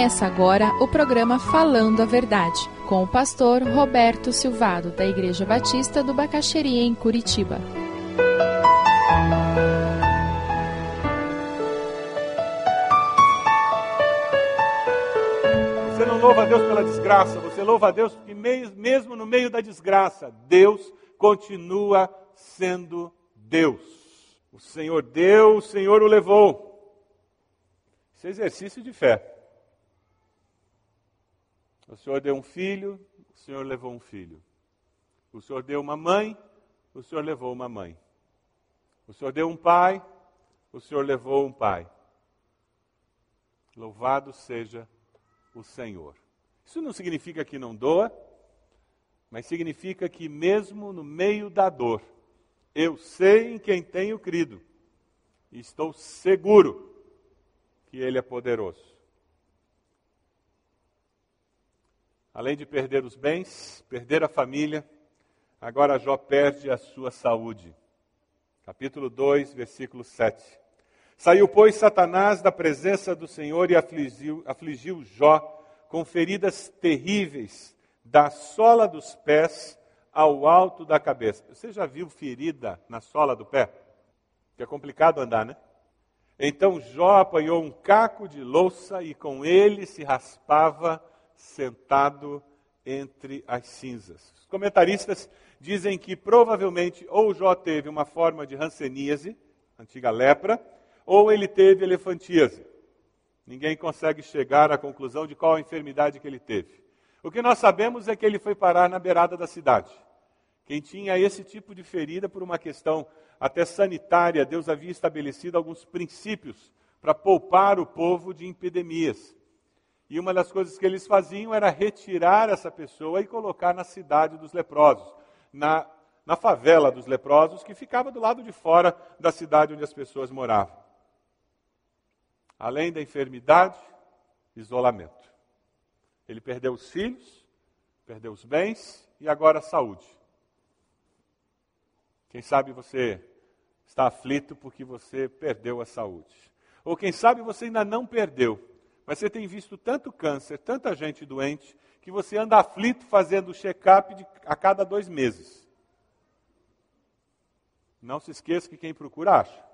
Começa agora o programa Falando a Verdade, com o pastor Roberto Silvado, da Igreja Batista do Bacaxeria, em Curitiba. Você não louva a Deus pela desgraça, você louva a Deus porque, mesmo no meio da desgraça, Deus continua sendo Deus. O Senhor deu, o Senhor o levou. Isso é exercício de fé. O Senhor deu um filho, o Senhor levou um filho. O Senhor deu uma mãe, o Senhor levou uma mãe. O Senhor deu um pai, o Senhor levou um pai. Louvado seja o Senhor. Isso não significa que não doa, mas significa que mesmo no meio da dor, eu sei em quem tenho crido e estou seguro que Ele é poderoso. Além de perder os bens, perder a família, agora Jó perde a sua saúde. Capítulo 2, versículo 7. Saiu, pois, Satanás da presença do Senhor e afligiu, afligiu Jó com feridas terríveis, da sola dos pés ao alto da cabeça. Você já viu ferida na sola do pé? Que é complicado andar, né? Então Jó apanhou um caco de louça e com ele se raspava sentado entre as cinzas. Os comentaristas dizem que provavelmente ou Jó teve uma forma de hanseníase, antiga lepra, ou ele teve elefantíase. Ninguém consegue chegar à conclusão de qual a enfermidade que ele teve. O que nós sabemos é que ele foi parar na beirada da cidade. Quem tinha esse tipo de ferida por uma questão até sanitária, Deus havia estabelecido alguns princípios para poupar o povo de epidemias. E uma das coisas que eles faziam era retirar essa pessoa e colocar na cidade dos leprosos, na, na favela dos leprosos, que ficava do lado de fora da cidade onde as pessoas moravam. Além da enfermidade, isolamento. Ele perdeu os filhos, perdeu os bens e agora a saúde. Quem sabe você está aflito porque você perdeu a saúde. Ou quem sabe você ainda não perdeu, mas você tem visto tanto câncer, tanta gente doente, que você anda aflito fazendo check-up a cada dois meses. Não se esqueça que quem procura acha.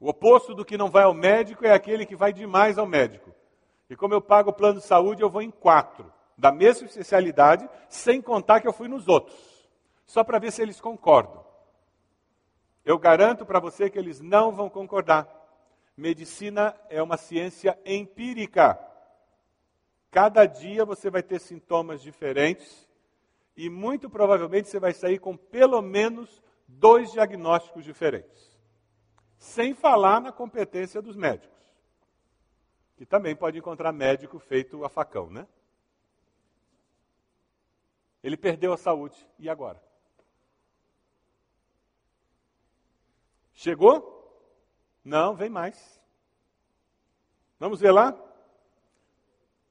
O oposto do que não vai ao médico é aquele que vai demais ao médico. E como eu pago o plano de saúde, eu vou em quatro da mesma especialidade, sem contar que eu fui nos outros, só para ver se eles concordam. Eu garanto para você que eles não vão concordar. Medicina é uma ciência empírica. Cada dia você vai ter sintomas diferentes e muito provavelmente você vai sair com pelo menos dois diagnósticos diferentes. Sem falar na competência dos médicos. Que também pode encontrar médico feito a facão, né? Ele perdeu a saúde. E agora? Chegou? Não, vem mais. Vamos ver lá?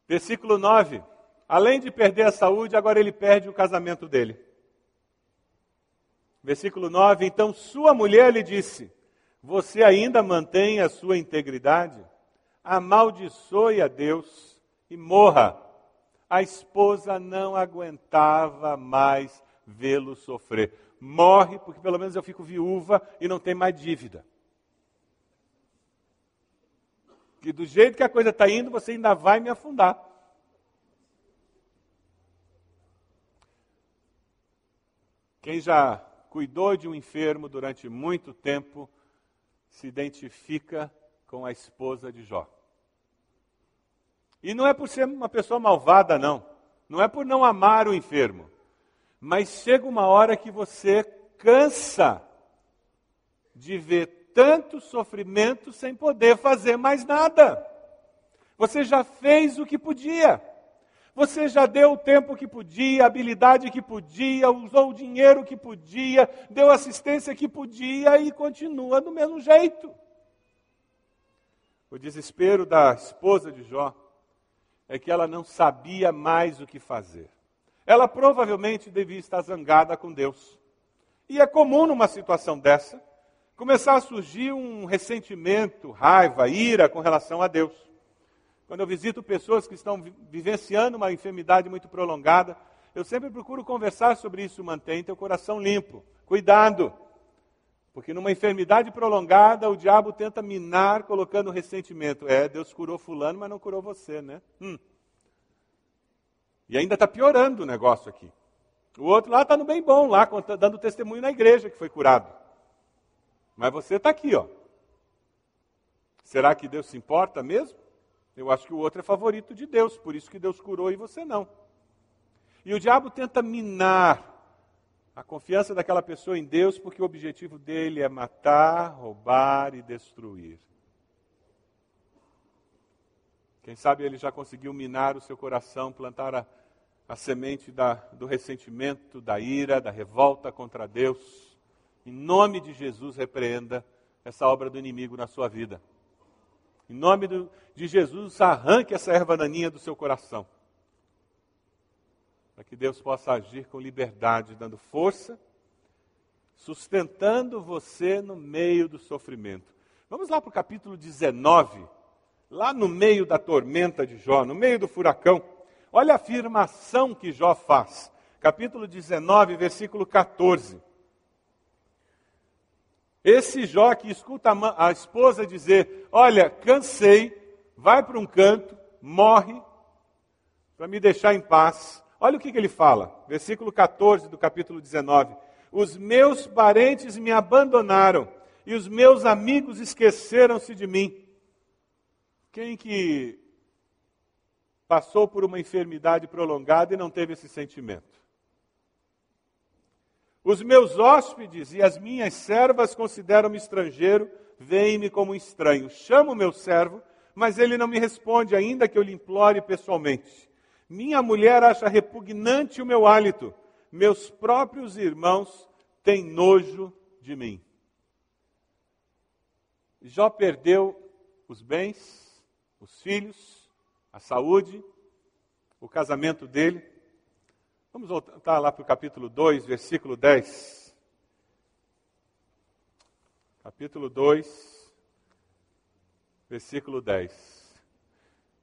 Versículo 9. Além de perder a saúde, agora ele perde o casamento dele. Versículo 9. Então sua mulher lhe disse: Você ainda mantém a sua integridade? Amaldiçoe a Deus e morra a esposa não aguentava mais vê-lo sofrer. Morre, porque pelo menos eu fico viúva e não tem mais dívida. Que do jeito que a coisa está indo, você ainda vai me afundar. Quem já cuidou de um enfermo durante muito tempo se identifica com a esposa de Jó. E não é por ser uma pessoa malvada, não. Não é por não amar o enfermo. Mas chega uma hora que você cansa de ver tanto sofrimento sem poder fazer mais nada. Você já fez o que podia. Você já deu o tempo que podia, a habilidade que podia, usou o dinheiro que podia, deu assistência que podia e continua do mesmo jeito. O desespero da esposa de Jó é que ela não sabia mais o que fazer. Ela provavelmente devia estar zangada com Deus. E é comum numa situação dessa, começar a surgir um ressentimento, raiva, ira com relação a Deus. Quando eu visito pessoas que estão vivenciando uma enfermidade muito prolongada, eu sempre procuro conversar sobre isso. Mantém teu coração limpo. Cuidado. Porque numa enfermidade prolongada, o diabo tenta minar colocando ressentimento. É, Deus curou fulano, mas não curou você, né? Hum. E ainda está piorando o negócio aqui. O outro lá está no bem bom, lá dando testemunho na igreja que foi curado. Mas você está aqui, ó. Será que Deus se importa mesmo? Eu acho que o outro é favorito de Deus, por isso que Deus curou e você não. E o diabo tenta minar a confiança daquela pessoa em Deus, porque o objetivo dele é matar, roubar e destruir. Quem sabe ele já conseguiu minar o seu coração, plantar a, a semente da, do ressentimento, da ira, da revolta contra Deus. Em nome de Jesus, repreenda essa obra do inimigo na sua vida. Em nome do, de Jesus, arranque essa erva daninha do seu coração para que Deus possa agir com liberdade, dando força, sustentando você no meio do sofrimento. Vamos lá para o capítulo 19, lá no meio da tormenta de Jó, no meio do furacão. Olha a afirmação que Jó faz. Capítulo 19, versículo 14. Esse Jó que escuta a esposa dizer: Olha, cansei, vai para um canto, morre, para me deixar em paz. Olha o que, que ele fala, versículo 14 do capítulo 19: Os meus parentes me abandonaram e os meus amigos esqueceram-se de mim. Quem que passou por uma enfermidade prolongada e não teve esse sentimento? Os meus hóspedes e as minhas servas consideram-me estrangeiro, veem-me como estranho. Chamo meu servo, mas ele não me responde, ainda que eu lhe implore pessoalmente. Minha mulher acha repugnante o meu hálito. Meus próprios irmãos têm nojo de mim. Jó perdeu os bens, os filhos, a saúde, o casamento dele. Vamos voltar lá para o capítulo 2, versículo 10. Capítulo 2, versículo 10.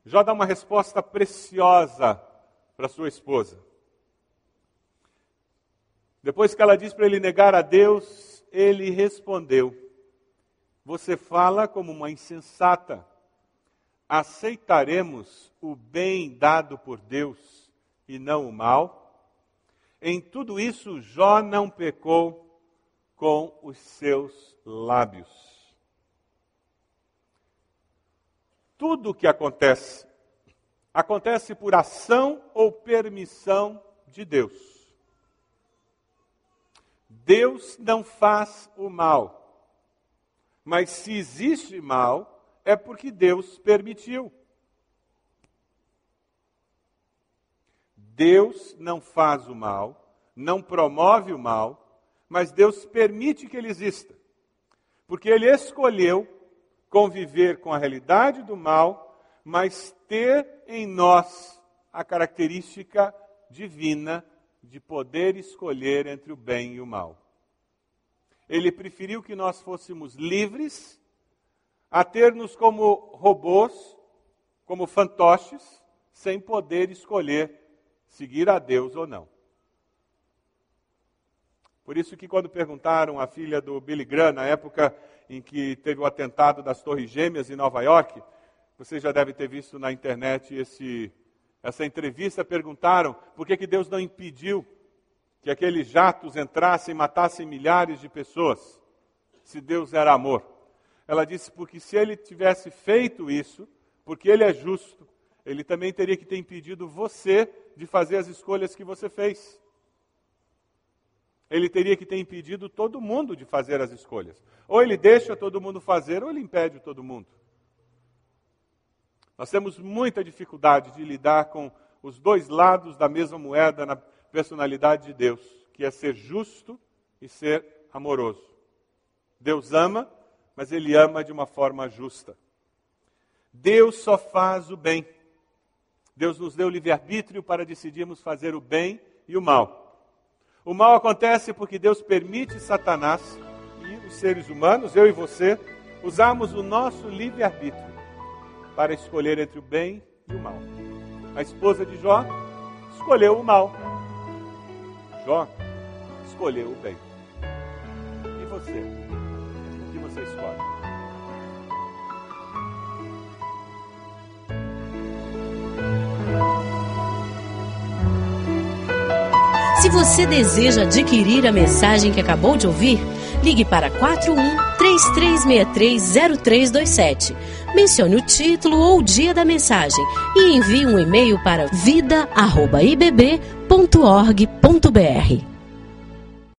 Jó dá uma resposta preciosa para sua esposa. Depois que ela diz para ele negar a Deus, ele respondeu: Você fala como uma insensata. Aceitaremos o bem dado por Deus e não o mal? Em tudo isso, Jó não pecou com os seus lábios. Tudo o que acontece, acontece por ação ou permissão de Deus. Deus não faz o mal. Mas se existe mal, é porque Deus permitiu. Deus não faz o mal, não promove o mal, mas Deus permite que ele exista. Porque ele escolheu conviver com a realidade do mal, mas ter em nós a característica divina de poder escolher entre o bem e o mal. Ele preferiu que nós fôssemos livres a ter-nos como robôs, como fantoches, sem poder escolher seguir a Deus ou não. Por isso que quando perguntaram à filha do Billy Graham, na época em que teve o atentado das Torres Gêmeas em Nova York, você já deve ter visto na internet esse, essa entrevista, perguntaram por que, que Deus não impediu que aqueles jatos entrassem e matassem milhares de pessoas, se Deus era amor. Ela disse, porque se ele tivesse feito isso, porque ele é justo, ele também teria que ter impedido você de fazer as escolhas que você fez ele teria que ter impedido todo mundo de fazer as escolhas. Ou ele deixa todo mundo fazer, ou ele impede todo mundo. Nós temos muita dificuldade de lidar com os dois lados da mesma moeda na personalidade de Deus, que é ser justo e ser amoroso. Deus ama, mas ele ama de uma forma justa. Deus só faz o bem. Deus nos deu livre-arbítrio para decidirmos fazer o bem e o mal. O mal acontece porque Deus permite Satanás e os seres humanos, eu e você, usarmos o nosso livre-arbítrio para escolher entre o bem e o mal. A esposa de Jó escolheu o mal. Jó escolheu o bem. E você? Se você deseja adquirir a mensagem que acabou de ouvir, ligue para 41 3363 0327. Mencione o título ou o dia da mensagem e envie um e-mail para vida@ibb.org.br.